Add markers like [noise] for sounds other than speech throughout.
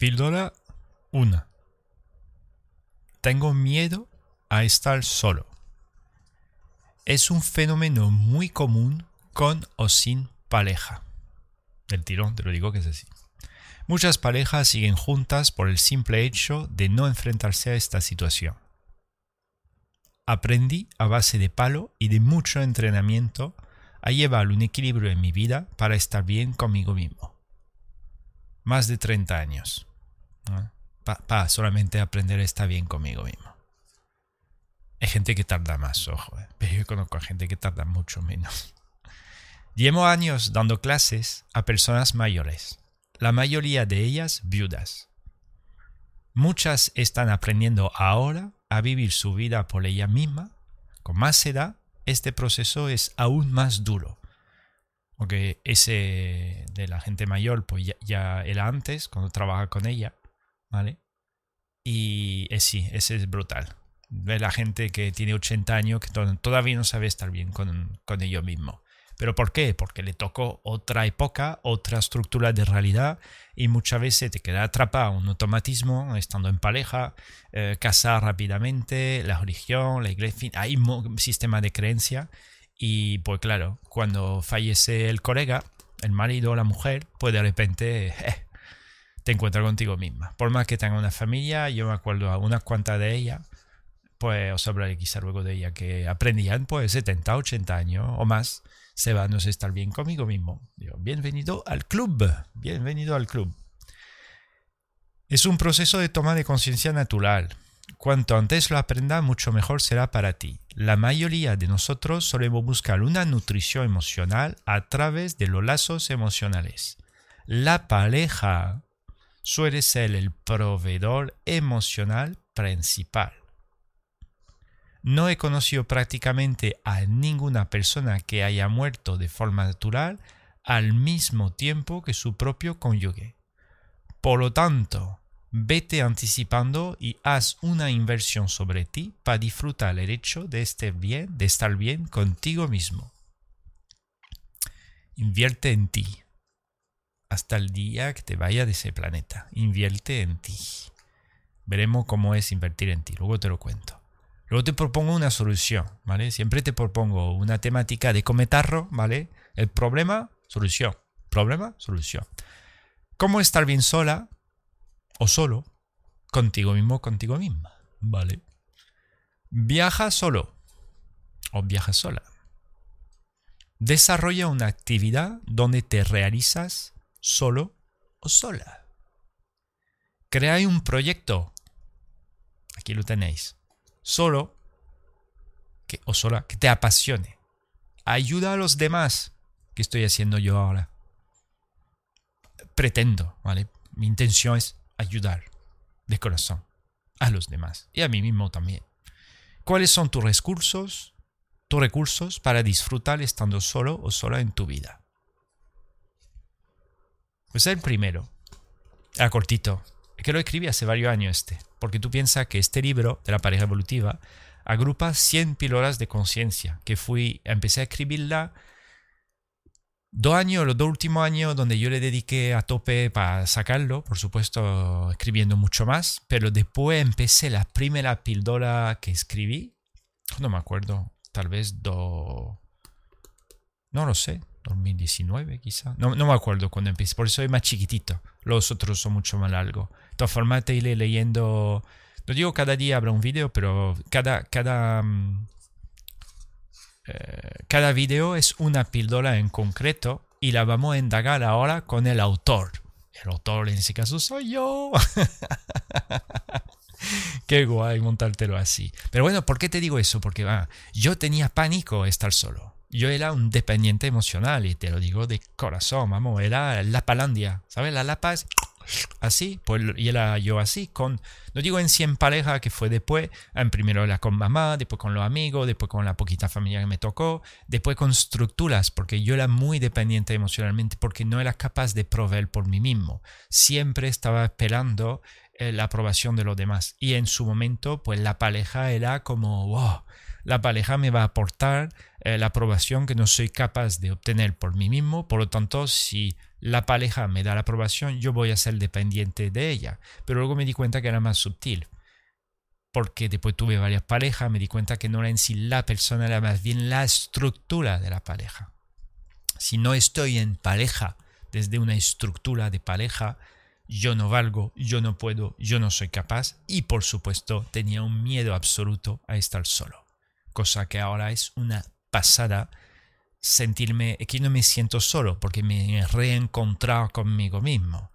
Píldora 1. Tengo miedo a estar solo. Es un fenómeno muy común con o sin pareja. Del tirón te lo digo que es así. Muchas parejas siguen juntas por el simple hecho de no enfrentarse a esta situación. Aprendí a base de palo y de mucho entrenamiento a llevar un equilibrio en mi vida para estar bien conmigo mismo. Más de 30 años. Para solamente aprender a estar bien conmigo mismo. Hay gente que tarda más, ojo, eh. pero yo conozco a gente que tarda mucho menos. [laughs] Llevo años dando clases a personas mayores, la mayoría de ellas viudas. Muchas están aprendiendo ahora a vivir su vida por ella misma. Con más edad, este proceso es aún más duro. Porque ese de la gente mayor, pues ya, era antes, cuando trabaja con ella, ¿vale? Y es, sí, ese es brutal. La gente que tiene 80 años que todavía no sabe estar bien con, con ellos mismos. ¿Pero por qué? Porque le tocó otra época, otra estructura de realidad y muchas veces te queda atrapado un automatismo estando en pareja, eh, casar rápidamente, la religión, la iglesia, hay un sistema de creencia y pues claro, cuando fallece el colega, el marido o la mujer, pues de repente eh, te encuentras contigo misma. Por más que tenga una familia, yo me acuerdo a unas cuantas de ellas, pues os hablaré quizá luego de ella, que aprendían pues 70, 80 años o más se va a estar bien conmigo mismo. bienvenido al club, bienvenido al club. Es un proceso de toma de conciencia natural. Cuanto antes lo aprenda, mucho mejor será para ti. La mayoría de nosotros solemos buscar una nutrición emocional a través de los lazos emocionales. La pareja suele ser el proveedor emocional principal. No he conocido prácticamente a ninguna persona que haya muerto de forma natural al mismo tiempo que su propio cónyuge. Por lo tanto, vete anticipando y haz una inversión sobre ti para disfrutar el hecho de estar bien, de estar bien contigo mismo. Invierte en ti. Hasta el día que te vaya de ese planeta. Invierte en ti. Veremos cómo es invertir en ti. Luego te lo cuento. Luego te propongo una solución, ¿vale? Siempre te propongo una temática de cometarro, ¿vale? El problema, solución. Problema, solución. ¿Cómo estar bien sola o solo contigo mismo, contigo misma? ¿Vale? Viaja solo o viaja sola. Desarrolla una actividad donde te realizas solo o sola. Crea un proyecto. Aquí lo tenéis solo que, o sola que te apasione. Ayuda a los demás, que estoy haciendo yo ahora. Pretendo, ¿vale? Mi intención es ayudar de corazón a los demás y a mí mismo también. ¿Cuáles son tus recursos, tus recursos para disfrutar estando solo o sola en tu vida? Pues el primero, a cortito, que lo escribí hace varios años este, porque tú piensas que este libro de la pareja evolutiva agrupa 100 píldoras de conciencia, que fui, empecé a escribirla dos años, los dos últimos años donde yo le dediqué a tope para sacarlo, por supuesto escribiendo mucho más, pero después empecé la primera píldora que escribí, no me acuerdo, tal vez do... no lo sé, 2019 quizá. No, no me acuerdo cuando empecé, por eso es más chiquitito. Los otros son mucho más largos. De todas formas, te iré leyendo. No digo cada día habrá un video, pero cada, cada, mm, eh, cada video es una píldora en concreto y la vamos a indagar ahora con el autor. El autor en ese caso soy yo. [laughs] Qué guay montártelo así. Pero bueno, ¿por qué te digo eso? Porque ah, yo tenía pánico estar solo yo era un dependiente emocional y te lo digo de corazón, vamos, era la palandia, ¿sabes? La lapa es así, pues y era yo así, con, no digo en 100 parejas que fue después, en primero era con mamá, después con los amigos, después con la poquita familia que me tocó, después con estructuras, porque yo era muy dependiente emocionalmente, porque no era capaz de proveer por mí mismo, siempre estaba esperando eh, la aprobación de los demás y en su momento, pues la pareja era como, wow, la pareja me va a aportar eh, la aprobación que no soy capaz de obtener por mí mismo, por lo tanto, si la pareja me da la aprobación, yo voy a ser dependiente de ella. Pero luego me di cuenta que era más sutil, porque después tuve varias parejas, me di cuenta que no era en sí la persona, era más bien la estructura de la pareja. Si no estoy en pareja desde una estructura de pareja, yo no valgo, yo no puedo, yo no soy capaz y por supuesto tenía un miedo absoluto a estar solo, cosa que ahora es una pasada sentirme, que no me siento solo porque me he reencontrado conmigo mismo.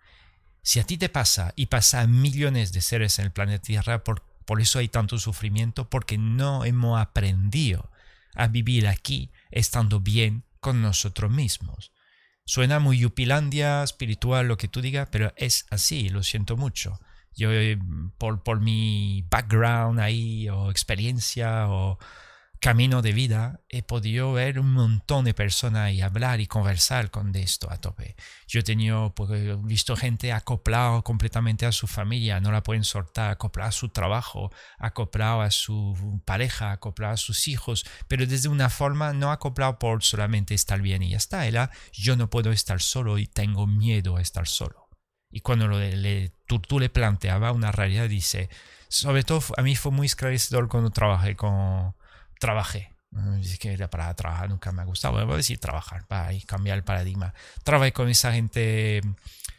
Si a ti te pasa y pasa a millones de seres en el planeta Tierra, por, por eso hay tanto sufrimiento, porque no hemos aprendido a vivir aquí estando bien con nosotros mismos. Suena muy yupilandia, espiritual, lo que tú digas, pero es así, lo siento mucho. Yo, eh, por, por mi background ahí, o experiencia, o, camino de vida he podido ver un montón de personas y hablar y conversar con esto a tope. Yo he pues, visto gente acoplado completamente a su familia, no la pueden soltar, acoplado a su trabajo, acoplado a su pareja, acoplado a sus hijos, pero desde una forma no acoplado por solamente estar bien y ya está. Era yo no puedo estar solo y tengo miedo a estar solo. Y cuando le, tú, le planteaba una realidad, dice, sobre todo a mí fue muy esclarecedor cuando trabajé con trabajé. Es que para trabajar nunca me ha gustado. Voy a decir trabajar para cambiar el paradigma. Trabajé con esa gente,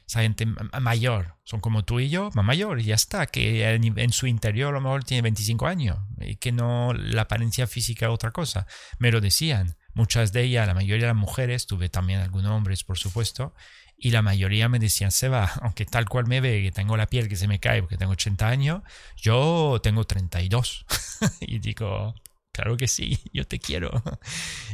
esa gente mayor. Son como tú y yo, más mayor, y ya está. Que en, su interior a lo mejor tiene 25 años y que no la apariencia física es otra cosa. Me lo decían. Muchas de ellas, la mayoría de las mujeres, tuve también algunos hombres, por supuesto, y la mayoría me decían, Seba, [laughs] aunque tal cual me ve, que tengo la piel que se me cae porque tengo 80 años, yo tengo 32. [laughs] y digo, claro que sí, [laughs] yo te quiero.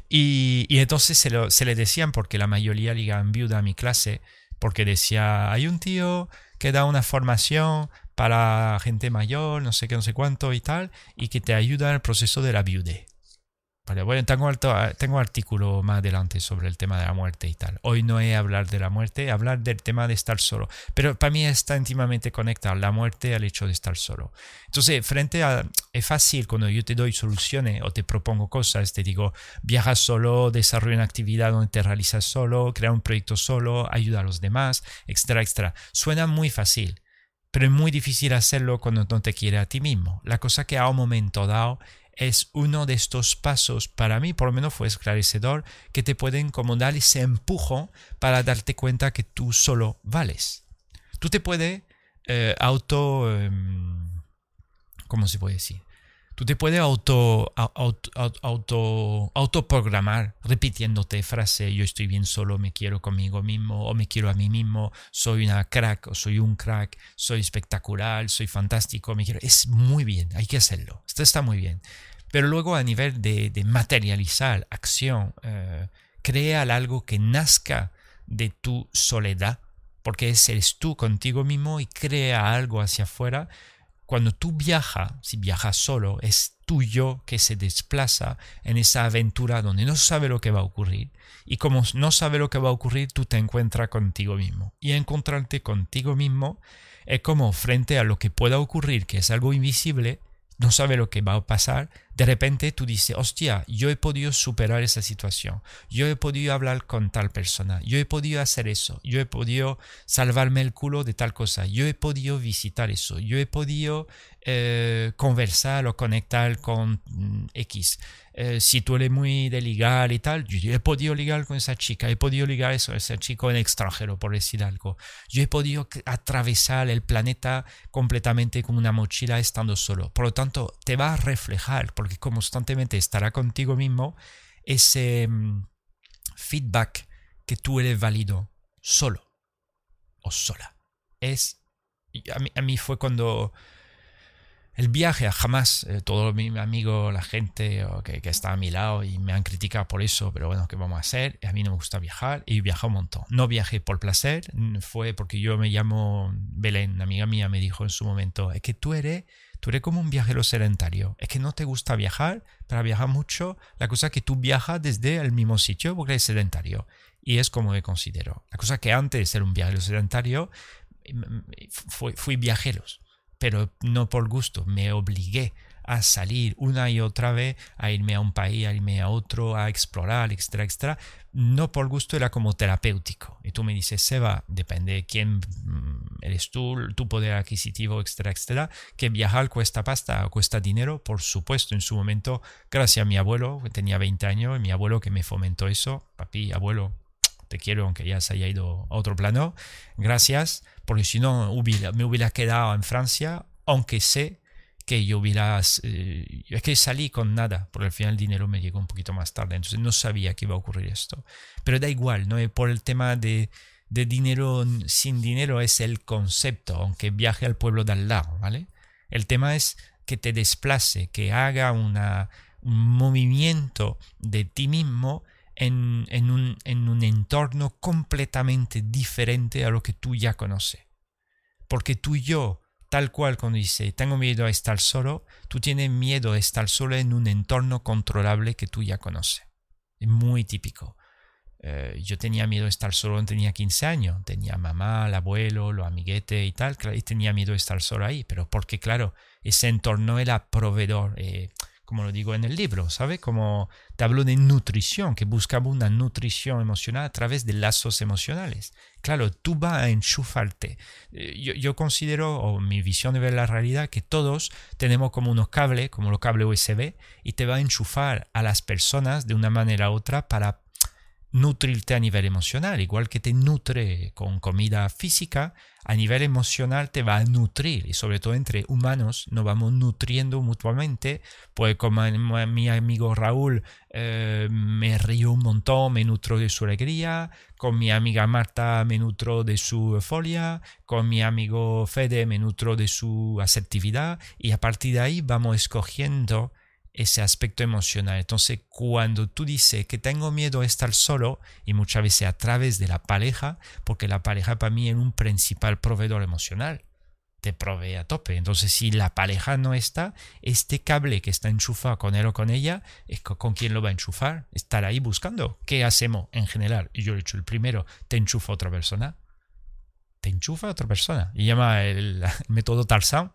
Y, entonces se, lo, se, le decían, porque la mayoría ligaban viuda a mi clase, porque decía, hay un tío que da una formación para gente mayor, no sé qué, no sé cuánto y tal, y que te ayuda en el proceso de la viudez. Vale, bueno, tengo, tengo artículo más adelante sobre el tema de la muerte y tal. Hoy no he hablar de la muerte, hablar del tema de estar solo. Pero para mí está íntimamente conectado la muerte al hecho de estar solo. Entonces, frente a... Es fácil cuando yo te doy soluciones o te propongo cosas, te digo, viaja solo, desarrolla una actividad donde te realizas solo, crea un proyecto solo, ayuda a los demás, etcétera, etcétera. Suena muy fácil pero es muy difícil hacerlo cuando no te quiere a ti mismo. La cosa que a un momento dado es uno de estos pasos, para mí por lo menos fue esclarecedor, que te pueden como dar ese empujo para darte cuenta que tú solo vales. Tú te puedes eh, auto... Em, ¿Cómo se puede decir? Tú te puedes auto, auto, auto, autoprogramar repitiéndote frase yo estoy bien solo, me quiero conmigo mismo o me quiero a mí mismo, soy una crack o soy un crack, soy espectacular, soy fantástico, me quiero. Es muy bien, hay que hacerlo. Esto está muy bien. Pero luego a nivel de, materializar acción, eh, crea algo que nazca de tu soledad, porque eres tú contigo mismo y crea algo hacia afuera cuando tú viajas, si viajas solo, es tuyo que se desplaza en esa aventura donde no sabe lo que va a ocurrir. Y como no sabe lo que va a ocurrir, tú te encuentras contigo mismo. Y encontrarte contigo mismo es como frente a lo que pueda ocurrir, que es algo invisible, no sabe lo que va a pasar, de repente tú dices, hostia, yo he podido superar esa situación, yo he podido hablar con tal persona, yo he podido hacer eso, yo he podido salvarme el culo de tal cosa, yo he podido visitar eso, yo he podido eh, conversar o conectar con mm, X. Eh, si tú eres muy de y tal, yo he podido ligar con esa chica, he podido ligar eso, ese chico en extranjero, por decir algo. Yo he podido atravesar el planeta completamente con una mochila estando solo. Por lo tanto, te va a reflejar, porque constantemente estará contigo mismo ese mm, feedback que tú eres válido solo o sola. Es, a mí, a mí fue cuando el viaje jamás, eh, todo mi amigo, la gente que, está a mi lado y me han criticado por eso, pero bueno, ¿qué vamos a hacer? A mí no me gusta viajar y viajo un montón. No viajé por placer, fue porque yo me llamo Belén, amiga mía me dijo en su momento, es que tú eres, tú eres como un viajero sedentario, es que no te gusta viajar, para viajar mucho, la cosa es que tú viajas desde el mismo sitio porque eres sedentario. Y es como me considero. La cosa que antes de ser un viajero sedentario, fui, fui viajeros pero no por gusto, me obligué a salir una y otra vez, a irme a un país, a irme a otro, a explorar, extra, extra. No por gusto, era como terapéutico. Y tú me dices, Seba, depende de quién mm, eres tú, tu poder adquisitivo, extra, extra, que viajar cuesta pasta, cuesta dinero, por supuesto, en su momento, gracias a mi abuelo, que tenía 20 años, y mi abuelo que me fomentó eso, papi, abuelo, te quiero aunque ya se haya ido a otro plano, gracias, porque si no me hubiera quedado en Francia, aunque sé que yo hubiera... Eh, es que salí con nada, porque al final el dinero me llegó un poquito más tarde, entonces no sabía que iba a ocurrir esto. Pero da igual, ¿no? Por el tema de, de dinero sin dinero es el concepto, aunque viaje al pueblo de al lado, ¿vale? El tema es que te desplace, que haga un movimiento de ti mismo en, un, en un entorno completamente diferente a lo que tú ya conoces. Porque tú yo, tal cual cuando dice, tengo miedo a estar solo, tú tienes miedo a estar solo en un entorno controlable que tú ya conoces. Es muy típico. Eh, yo tenía miedo a estar solo tenía 15 años. Tenía mamá, el abuelo, los amiguetes y tal. Y tenía miedo a estar solo ahí. Pero porque, claro, ese entorno era proveedor. Eh, como lo digo en el libro, ¿sabe? Como te hablo de nutrición, que buscaba una nutrición emocional a través de lazos emocionales. Claro, tú vas a enchufarte. Eh, yo, yo considero, o mi visión de ver la realidad, que todos tenemos como unos cables, como los cables USB, y te va a enchufar a las personas de una manera u otra para nutrirte a nivel emocional, igual que te nutre con comida física, a nivel emocional te va a nutrir y sobre todo entre humanos nos vamos nutriendo mutuamente, pues como mi amigo Raúl eh, me río un montón, me nutro de su alegría, con mi amiga Marta me nutro de su euforia, con mi amigo Fede me nutro de su asertividad. Y a partir de ahí vamos escogiendo ese aspecto emocional. Entonces, cuando tú dices que tengo miedo a estar solo, y muchas veces a través de la pareja, porque la pareja para mí es un principal proveedor emocional, te provee a tope. Entonces, si la pareja no está, este cable que está enchufado con él o con ella, ¿con quién lo va a enchufar? Estar ahí buscando. ¿Qué hacemos en general? Y yo he hecho el primero, te enchufa otra persona. Te enchufa otra persona. Y llama el, método Tarzan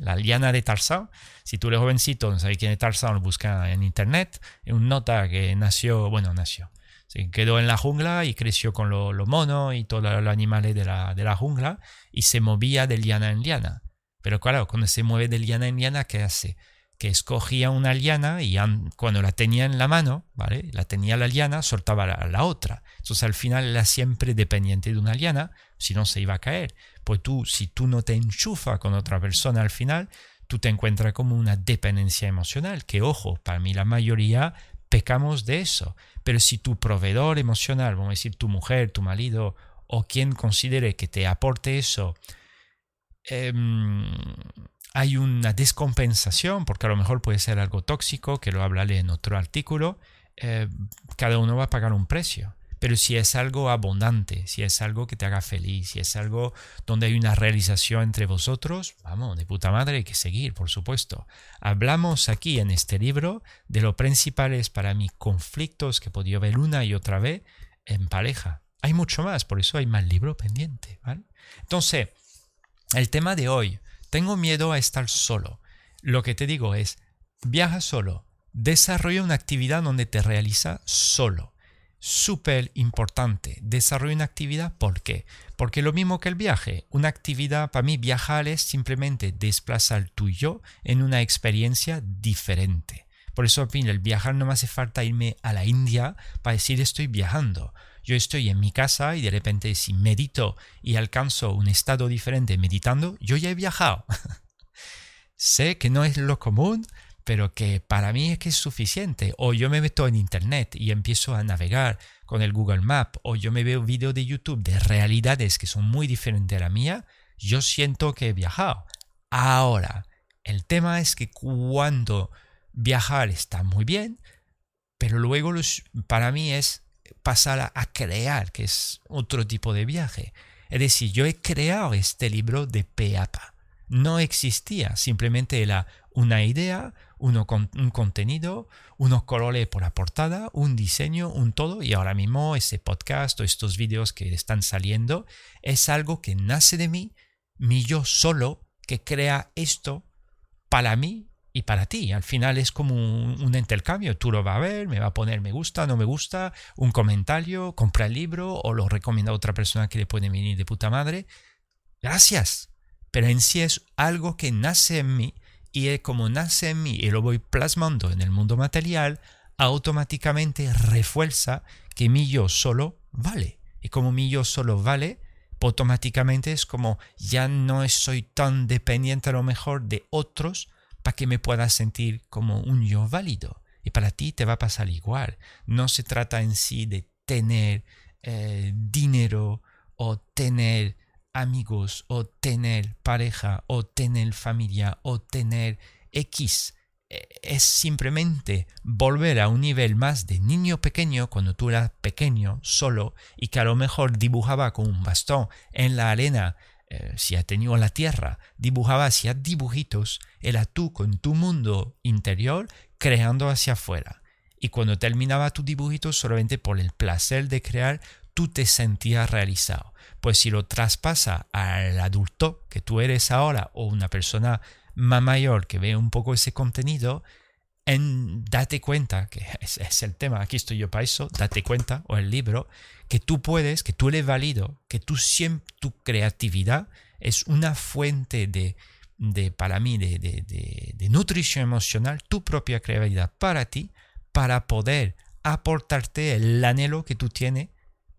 la liana de Tarzán. Si tú eres jovencito, no sabes quién es Tarzán, lo busca en internet. Es un nota que nació, bueno, nació. Se quedó en la jungla y creció con los lo monos y todos los animales de la, de la jungla y se movía de liana en liana. Pero claro, cuando se mueve de liana en liana, ¿qué hace? Que escogía una liana y cuando la tenía en la mano, ¿vale? La tenía la liana, soltaba la, la otra. Entonces al final era siempre dependiente de una liana, si no se iba a caer. Pues tú, si tú no te enchufas con otra persona al final, tú te encuentras como una dependencia emocional, que ojo, para mí la mayoría pecamos de eso. Pero si tu proveedor emocional, vamos a decir tu mujer, tu marido o quien considere que te aporte eso, em, hay una descompensación, porque a lo mejor puede ser algo tóxico, que lo hablaré en otro artículo, eh, cada uno va a pagar un precio. Pero si es algo abundante, si es algo que te haga feliz, si es algo donde hay una realización entre vosotros, vamos, de puta madre hay que seguir, por supuesto. Hablamos aquí en este libro de los principales para mí conflictos que he podido ver una y otra vez en pareja. Hay mucho más, por eso hay más libro pendiente. ¿vale? Entonces, el tema de hoy, tengo miedo a estar solo. Lo que te digo es, viaja solo, desarrolla una actividad donde te realiza solo súper importante. Desarrollo una actividad, ¿por qué? Porque lo mismo que el viaje, una actividad para mí viajar es simplemente desplazar y yo en una experiencia diferente. Por eso, en fin, el viajar no me hace falta irme a la India para decir estoy viajando. Yo estoy en mi casa y de repente si medito y alcanzo un estado diferente meditando, yo ya he viajado. [laughs] sé que no es lo común, pero que para mí es que es suficiente. O yo me meto en Internet y empiezo a navegar con el Google Map, o yo me veo vídeos de YouTube de realidades que son muy diferentes a la mía, yo siento que he viajado. Ahora, el tema es que cuando viajar está muy bien, pero luego para mí es pasar a, crear, que es otro tipo de viaje. Es decir, yo he creado este libro de pe a pa. No existía, simplemente era una idea, uno con, un contenido, unos colores por la portada, un diseño, un todo, y ahora mismo ese podcast o estos vídeos que están saliendo es algo que nace de mí, mi yo solo, que crea esto para mí y para ti. Al final es como un, intercambio. Tú lo vas a ver, me va a poner me gusta, no me gusta, un comentario, compra el libro o lo recomienda a otra persona que le puede venir de puta madre. Gracias. Pero en sí es algo que nace en mí y como nace en mí y lo voy plasmando en el mundo material, automáticamente refuerza que mi yo solo vale. Y como mi yo solo vale, automáticamente es como ya no soy tan dependiente a lo mejor de otros para que me pueda sentir como un yo válido. Y para ti te va a pasar igual. No se trata en sí de tener eh, dinero o tener amigos o tener pareja o tener familia o tener X. E, es simplemente volver a un nivel más de niño pequeño cuando tú eras pequeño solo y que a lo mejor dibujaba con un bastón en la arena eh, si ha tenido la tierra, dibujaba hacia dibujitos, era tú con tu mundo interior creando hacia afuera. Y cuando terminaba tu dibujito, solamente por el placer de crear, tú te sentías realizado. Pues si lo traspasa al adulto que tú eres ahora o una persona más mayor que ve un poco ese contenido, en date cuenta, que es, es, el tema, aquí estoy yo para eso, date cuenta, o el libro, que tú puedes, que tú eres válido, que tú siempre, tu creatividad es una fuente de, de para mí, de, de, de, nutrición emocional, tu propia creatividad para ti, para poder aportarte el anhelo que tú tienes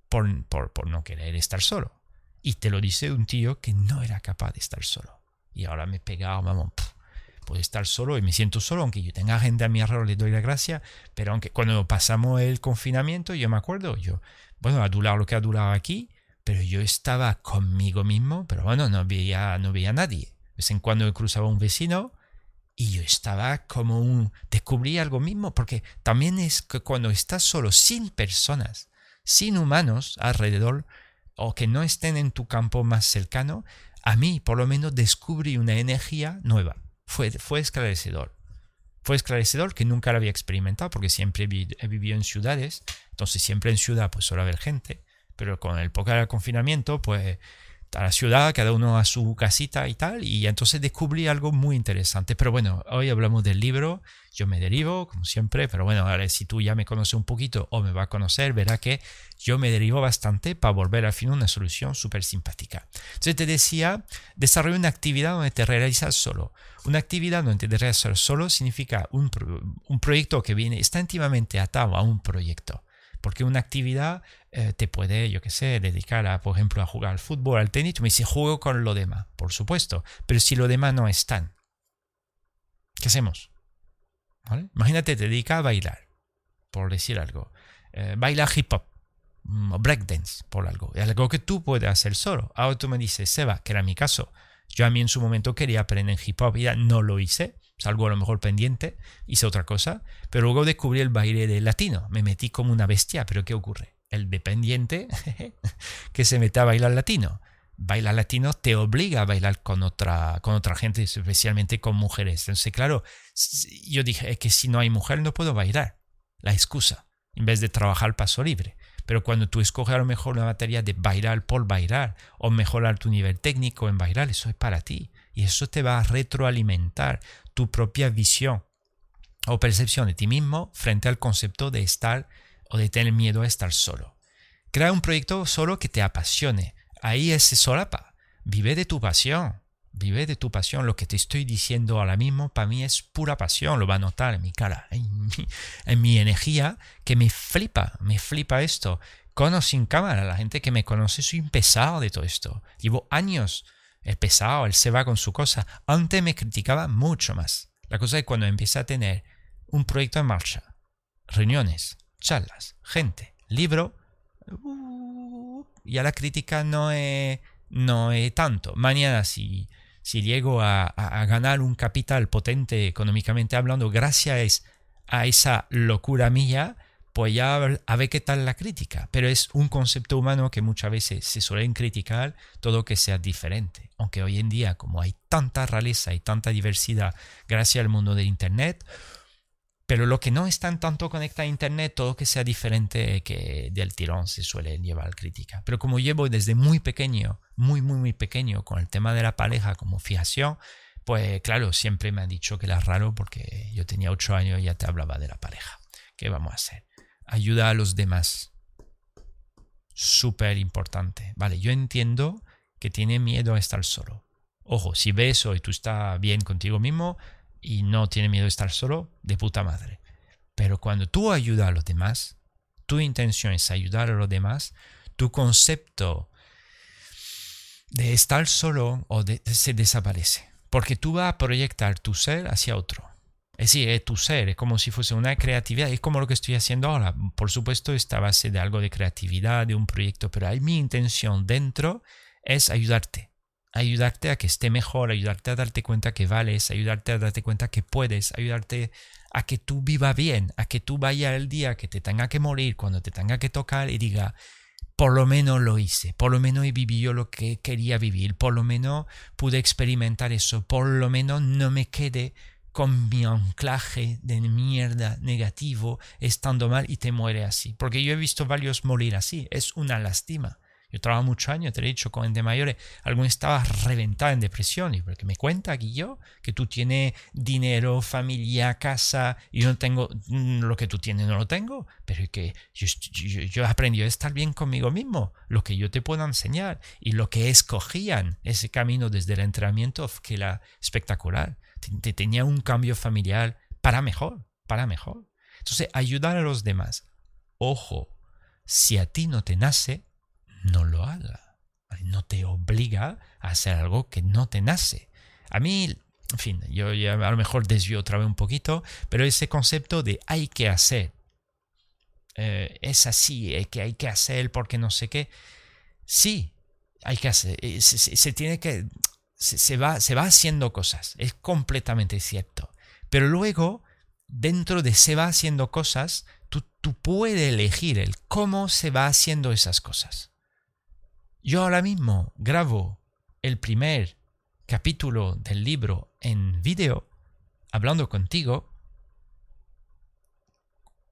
por, por, por no querer estar solo. Y te lo dice un tío que no era capaz de estar solo. Y ahora me he pegado, vamos, puedo estar solo y me siento solo, aunque yo tenga gente a mi alrededor, le doy la gracia, pero aunque cuando pasamos el confinamiento, yo me acuerdo, yo, bueno, durado lo que ha durado aquí, pero yo estaba conmigo mismo, pero bueno, no veía, no veía a nadie. De vez en cuando cruzaba un vecino y yo estaba como un... descubrí algo mismo, porque también es que cuando estás solo, sin personas, sin humanos alrededor, o que no estén en tu campo más cercano, a mí por lo menos descubrí una energía nueva. Fue, fue esclarecedor. Fue esclarecedor que nunca lo había experimentado porque siempre he vivido en ciudades, entonces siempre en ciudad pues suele haber gente, pero con el poco confinamiento pues a la ciudad, cada uno a su casita y tal, y entonces descubrí algo muy interesante. Pero bueno, hoy hablamos del libro, yo me derivo, como siempre, pero bueno, ahora si tú ya me conoces un poquito o me va a conocer, verá que yo me derivo bastante para volver al fin una solución súper simpática. Entonces te decía, desarrolla una actividad donde te realizas solo. Una actividad donde te realizas solo significa un, un proyecto que viene, está íntimamente atado a un proyecto. Porque una actividad eh, te puede, yo qué sé, dedicar a, por ejemplo, a jugar al fútbol, al tenis. Tú me dices, juego con lo demás, por supuesto. Pero si lo demás no están, ¿qué hacemos? Imagínate, te dedica a bailar, por decir algo. Eh, baila hip hop mm, o breakdance, por algo. Es algo que tú puedes hacer solo. Ahora tú me dices, Seba, que era mi caso. Yo a mí en su momento quería aprender hip hop y ya no lo hice salgo a lo mejor pendiente, hice otra cosa, pero luego descubrí el baile de latino, me metí como una bestia, pero ¿qué ocurre? El dependiente [laughs] que se mete a bailar latino. Bailar latino te obliga a bailar con otra, con otra gente, especialmente con mujeres. Entonces, claro, yo dije, es que si no hay mujer no puedo bailar. La excusa, en vez de trabajar paso libre. Pero cuando tú escoges a lo mejor una materia de bailar por bailar o mejorar tu nivel técnico en bailar, eso es para ti. Y eso te va a retroalimentar tu propia visión o percepción de ti mismo frente al concepto de estar o de tener miedo a estar solo. Crea un proyecto solo que te apasione. Ahí es solapa. Vive de tu pasión. Vive de tu pasión. Lo que te estoy diciendo ahora mismo para mí es pura pasión. Lo va a notar en mi cara, en mi, en mi energía, que me flipa, me flipa esto. Con o sin cámara, la gente que me conoce, soy un pesado de todo esto. Llevo años el pesado, él se va con su cosa. Antes me criticaba mucho más. La cosa es cuando empieza a tener un proyecto en marcha, reuniones, charlas, gente, libro, uh, ya la crítica no es, no es tanto. Mañana si, si llego a, ganar un capital potente económicamente hablando gracias a esa locura mía, pues ya a ver qué tal la crítica. Pero es un concepto humano que muchas veces se suelen criticar todo que sea diferente. Aunque hoy en día, como hay tanta rareza y tanta diversidad gracias al mundo del Internet, pero lo que no está tanto conectado a Internet, todo que sea diferente que del tirón se suele llevar crítica. Pero como llevo desde muy pequeño, muy, muy, muy pequeño con el tema de la pareja como fijación, pues claro, siempre me ha dicho que era raro porque yo tenía ocho años y ya te hablaba de la pareja. ¿Qué vamos a hacer? Ayuda a los demás. Súper importante. Vale, yo entiendo que tiene miedo a estar solo. Ojo, si ves eso y tú estás bien contigo mismo y no tiene miedo a estar solo, de puta madre. Pero cuando tú ayudas a los demás, tu intención es ayudar a los demás, tu concepto de estar solo o de, se desaparece. Porque tú vas a proyectar tu ser hacia otro. Es decir, es tu ser, es como si fuese una creatividad, es como lo que estoy haciendo ahora. Por supuesto, está base de algo de creatividad, de un proyecto, pero hay mi intención dentro es ayudarte. Ayudarte a que esté mejor, ayudarte a darte cuenta que vales, ayudarte a darte cuenta que puedes, ayudarte a que tú viva bien, a que tú vaya el día que te tenga que morir, cuando te tenga que tocar y diga, por lo menos lo hice, por lo menos he vivido lo que quería vivir, por lo menos pude experimentar eso, por lo menos no me quedé con mi anclaje de mierda negativo estando mal y te muere así. Porque yo he visto varios morir así, es una lástima. Yo trabajo muchos años, te he dicho, con gente mayores. Algunos estaba reventado en depresión. Y porque me cuenta aquí yo que tú tienes dinero, familia, casa, y yo no tengo mm, lo que tú tienes, no lo tengo. Pero que yo, yo, he aprendido a estar bien conmigo mismo. Lo que yo te puedo enseñar y lo que escogían ese camino desde el entrenamiento, que era espectacular. Te, tenía un cambio familiar para mejor, para mejor. Entonces, ayudar a los demás. Ojo, si a ti no te nace, no lo haga. No te obliga a hacer algo que no te nace. A mí, en fin, yo ya a lo mejor desvío otra vez un poquito, pero ese concepto de hay que hacer, eh, es así, es que hay que hacer porque no sé qué. Sí, hay que hacer, eh, se, tiene que, se, va, se va haciendo cosas, es completamente cierto. Pero luego, dentro de se va haciendo cosas, tú, tú puedes elegir el cómo se va haciendo esas cosas. Yo ahora mismo grabo el primer capítulo del libro en vídeo, hablando contigo,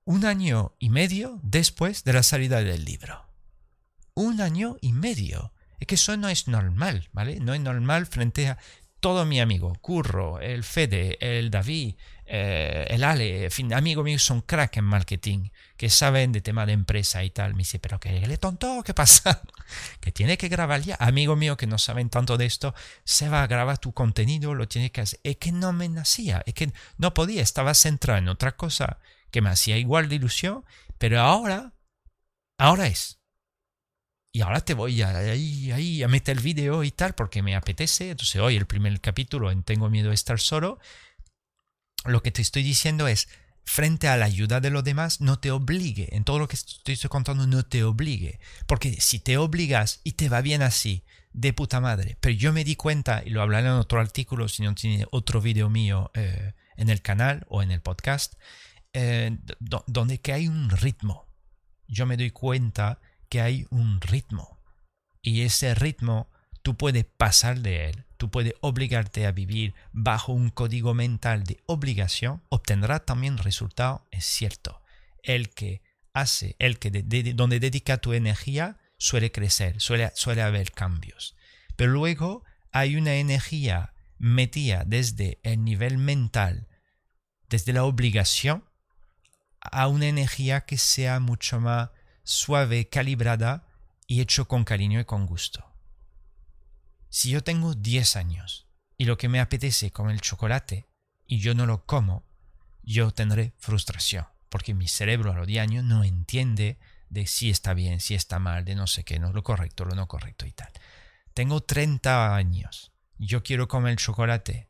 un año y medio después de la salida del libro. Un año y medio. Es que eso no es normal, ¿vale? No es normal frente a todo mi amigo, Curro, el Fede, el David, eh, el Ale, en fin, amigos míos son crack en marketing, que saben de tema de empresa y tal. Me dice, pero que le tonto, ¿qué pasa? [laughs] que tiene que grabar ya. Amigo mío que no saben tanto de esto, se va a grabar tu contenido, lo tiene que hacer. Es que no me nacía, es que no podía, estaba centrado en otra cosa que me hacía igual de ilusión, pero ahora, ahora es y ahora te voy a, ahí, ahí, a meter el vídeo y tal porque me apetece. Entonces hoy el primer capítulo en Tengo miedo de estar solo. Lo que te estoy diciendo es, frente a la ayuda de los demás, no te obligue. En todo lo que estoy contando, no te obligue. Porque si te obligas y te va bien así, de puta madre. Pero yo me di cuenta, y lo hablaré en otro artículo, si no tiene otro vídeo mío eh, en el canal o en el podcast, eh, donde que hay un ritmo. Yo me doy cuenta que hay un ritmo. Y ese ritmo tú puedes pasar de él, tú puedes obligarte a vivir bajo un código mental de obligación, obtendrá también resultado, es cierto. El que hace, el que donde dedica tu energía suele crecer, suele, suele haber cambios. Pero luego hay una energía metida desde el nivel mental, desde la obligación, a una energía que sea mucho más suave, calibrada y hecho con cariño y con gusto. Si yo tengo 10 años y lo que me apetece comer el chocolate y yo no lo como, yo tendré frustración, porque mi cerebro a los 10 años no entiende de si está bien, si está mal, de no sé qué, no lo correcto, lo no correcto y tal. Tengo 30 años yo quiero comer chocolate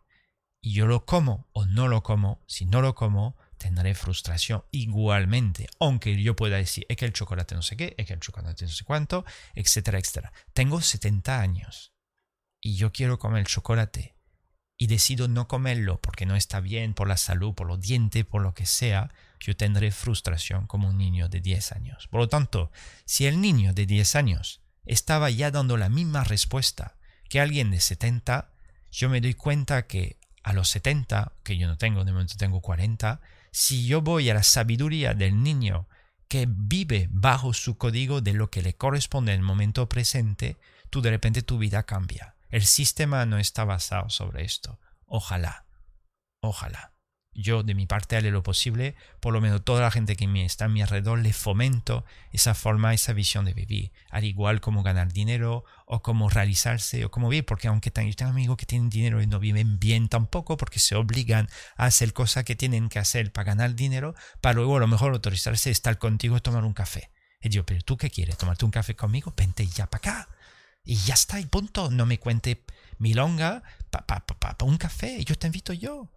y yo lo como o no lo como, si no lo como, tendré frustración igualmente, aunque yo pueda decir, es que el chocolate no sé qué, es que el chocolate no sé cuánto, etcétera, etcétera. Tengo 70 años y yo quiero comer el chocolate y decido no comerlo porque no está bien por la salud, por los dientes, por lo que sea, yo tendré frustración como un niño de 10 años. Por lo tanto, si el niño de 10 años estaba ya dando la misma respuesta que alguien de 70, yo me doy cuenta que a los 70, que yo no tengo, de momento tengo 40, si yo voy a la sabiduría del niño que vive bajo su código de lo que le corresponde en el momento presente, tú de repente tu vida cambia. El sistema no está basado sobre esto. Ojalá. Ojalá yo de mi parte haré lo posible, por lo menos toda la gente que está a mi alrededor le fomento esa forma, esa visión de vivir, al igual como ganar dinero o como realizarse o como vivir, porque aunque tengo amigos que tienen dinero y no viven bien tampoco porque se obligan a hacer cosas que tienen que hacer para ganar dinero, para luego a lo mejor autorizarse a estar contigo y tomar un café. Y yo, pero tú qué quieres, tomarte un café conmigo, vente ya para acá. Y ya está, y punto. No me cuente milonga para pa, pa, pa, un café, yo te invito yo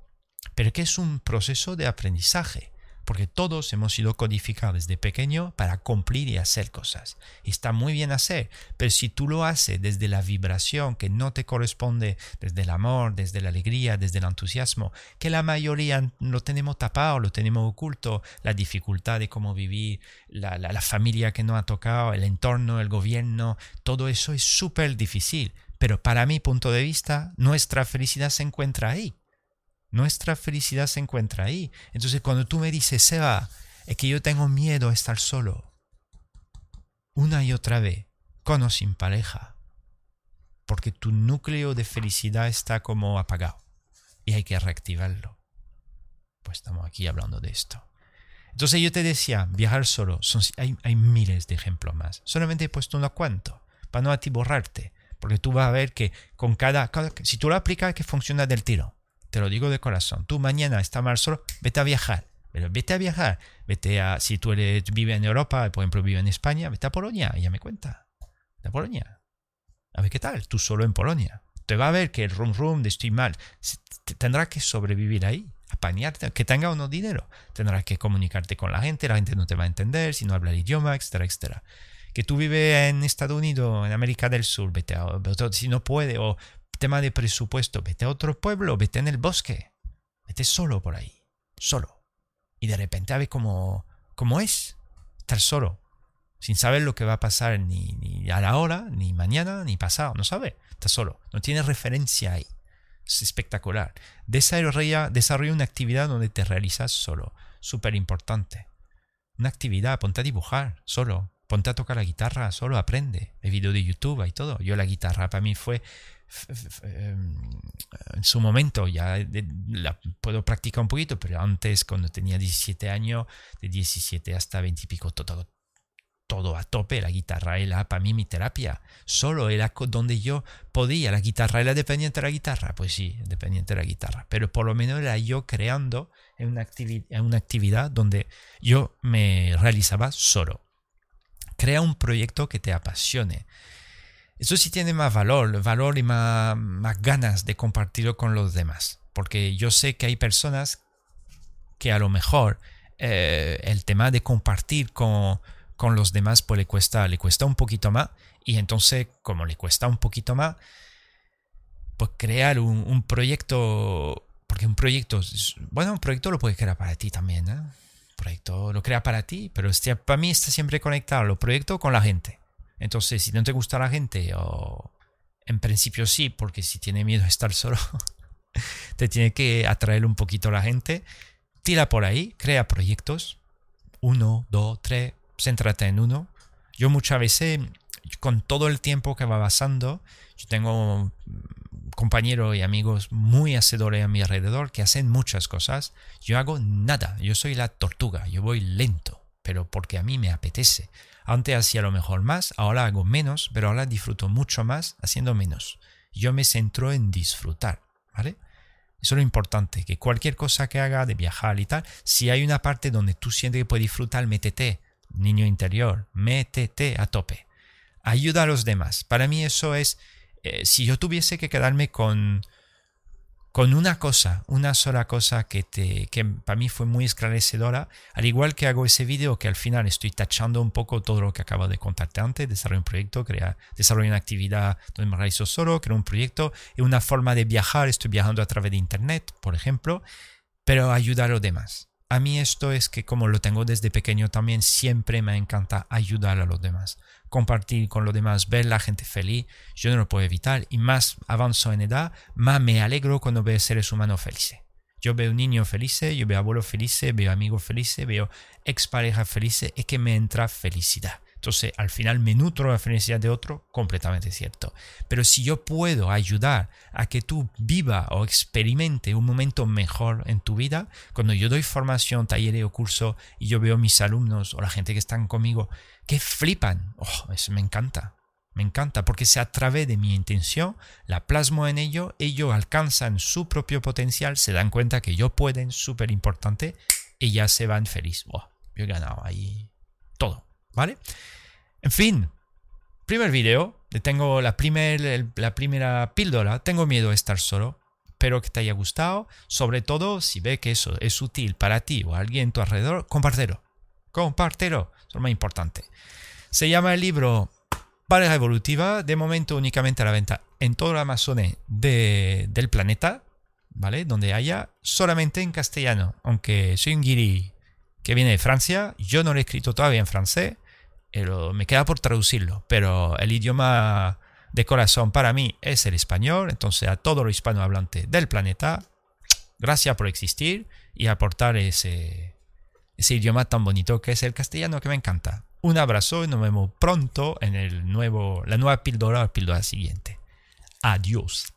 pero que es un proceso de aprendizaje, porque todos hemos sido codificados desde pequeño para cumplir y hacer cosas. Y está muy bien hacer, pero si tú lo haces desde la vibración que no te corresponde, desde el amor, desde la alegría, desde el entusiasmo, que la mayoría lo tenemos tapado, lo tenemos oculto, la dificultad de cómo vivir, la, la familia que no ha tocado, el entorno, el gobierno, todo eso es súper difícil. Pero para mi punto de vista, nuestra felicidad se encuentra ahí nuestra felicidad se encuentra ahí. Entonces cuando tú me dices, Seba, es que yo tengo miedo a estar solo, una y otra vez, con o sin pareja, porque tu núcleo de felicidad está como apagado y hay que reactivarlo. Pues estamos aquí hablando de esto. Entonces yo te decía, viajar solo, hay, miles de ejemplos más. Solamente he puesto uno cuanto, para no atiborrarte, porque tú vas a ver que con cada, cada si tú lo aplicas, que funciona del tiro te lo digo de corazón. Tú mañana estás mal solo, vete a viajar. Vete a viajar. Vete a, si tú eres, vives en Europa, por ejemplo, vives en España, vete a Polonia y ya me cuenta. Vete a Polonia. A ver qué tal, tú solo en Polonia. Te va a ver que el rum rum de estoy mal. Tendrás que sobrevivir ahí, apañarte, que tenga uno dinero. Tendrás que comunicarte con la gente, la gente no te va a entender si no habla el idioma, etcétera, etcétera que tú vives en Estados Unidos, en América del Sur, vete a, si no puede, o tema de presupuesto, vete a otro pueblo, vete en el bosque, vete solo por ahí, solo. Y de repente a ver cómo, cómo es estar solo, sin saber lo que va a pasar ni, ni a la hora, ni mañana, ni pasado, no sabe, está solo, no tiene referencia ahí. Es espectacular. Desarrolla, desarrolla una actividad donde te realizas solo, súper importante. Una actividad, ponte a dibujar solo, ponte a tocar la guitarra, solo aprende. Hay vídeo de YouTube y todo. Yo la guitarra para mí fue en su momento ya la puedo practicar un poquito, pero antes cuando tenía 17 años, de 17 hasta 20 y pico, todo, todo a tope, la guitarra era para mí mi terapia, solo era donde yo podía, la guitarra era dependiente de la guitarra, pues sí, dependiente de la guitarra, pero por lo menos era yo creando en una, en una actividad donde yo me realizaba solo. Crea un proyecto que te apasione eso sí tiene más valor, valor y más, ganas de compartirlo con los demás. Porque yo sé que hay personas que a lo mejor eh, el tema de compartir con, los demás pues le cuesta, le cuesta un poquito más. Y entonces, como le cuesta un poquito más, pues crear un, proyecto, porque un proyecto, bueno, un proyecto lo puedes crear para ti también, ¿eh? Un proyecto lo crea para ti, pero este, para mí está siempre conectado, los proyectos con la gente. Entonces, si no te gusta la gente, o en principio sí, porque si tiene miedo a estar solo, [laughs] te tiene que atraer un poquito la gente. Tira por ahí, crea proyectos. Uno, dos, tres, céntrate en uno. Yo muchas veces, con todo el tiempo que va pasando, yo tengo compañeros y amigos muy hacedores a mi alrededor que hacen muchas cosas. Yo hago nada, yo soy la tortuga, yo voy lento, pero porque a mí me apetece. Antes hacía lo mejor más, ahora hago menos, pero ahora disfruto mucho más haciendo menos. Yo me centro en disfrutar, ¿vale? Eso es lo importante, que cualquier cosa que haga de viajar y tal, si hay una parte donde tú sientes que puedes disfrutar, métete, niño interior, métete a tope. Ayuda a los demás. Para mí eso es, eh, si yo tuviese que quedarme con, con una cosa, una sola cosa que, te, que para mí fue muy esclarecedora, al igual que hago ese vídeo que al final estoy tachando un poco todo lo que acabo de contarte antes, desarrollo un proyecto, crear, desarrollo una actividad donde me realizo solo, creo un proyecto y una forma de viajar, estoy viajando a través de internet, por ejemplo, pero ayudar a los demás. A mí esto es que como lo tengo desde pequeño también siempre me encanta ayudar a los demás, compartir con los demás, ver la gente feliz, yo no lo puedo evitar y más avanzo en edad, más me alegro cuando veo seres humanos felices. Yo veo niños felices, yo veo abuelos felices, veo amigos felices, veo exparejas felices, es que me entra felicidad. Entonces, al final me nutro la felicidad de otro, completamente cierto. Pero si yo puedo ayudar a que tú viva o experimente un momento mejor en tu vida, cuando yo doy formación, taller o curso y yo veo mis alumnos o la gente que están conmigo que flipan, oh, me encanta. Me encanta porque si a través de mi intención la plasmo en ello, ellos alcanzan su propio potencial, se dan cuenta que yo pueden, súper importante, y ya se van feliz. Yo he ganado ahí todo. ¿vale? En fin, primer video, tengo la, primer, la primera píldora, tengo miedo a estar solo, espero que te haya gustado, sobre todo si ve que eso es útil para ti o a alguien en tu alrededor, compártelo, compártelo, es lo más importante. Se llama el libro Pareja Evolutiva, de momento únicamente a la venta en todo el Amazonas del planeta, ¿vale? Donde haya, solamente en castellano, aunque soy un guiri que viene de Francia, yo no lo he escrito todavía en francés, me queda por traducirlo, pero el idioma de corazón para mí es el español, entonces a todo lo hispanohablante del planeta, gracias por existir y aportar ese, ese idioma tan bonito que es el castellano que me encanta. Un abrazo y nos vemos pronto en el nuevo, la nueva píldora o píldora siguiente. Adiós.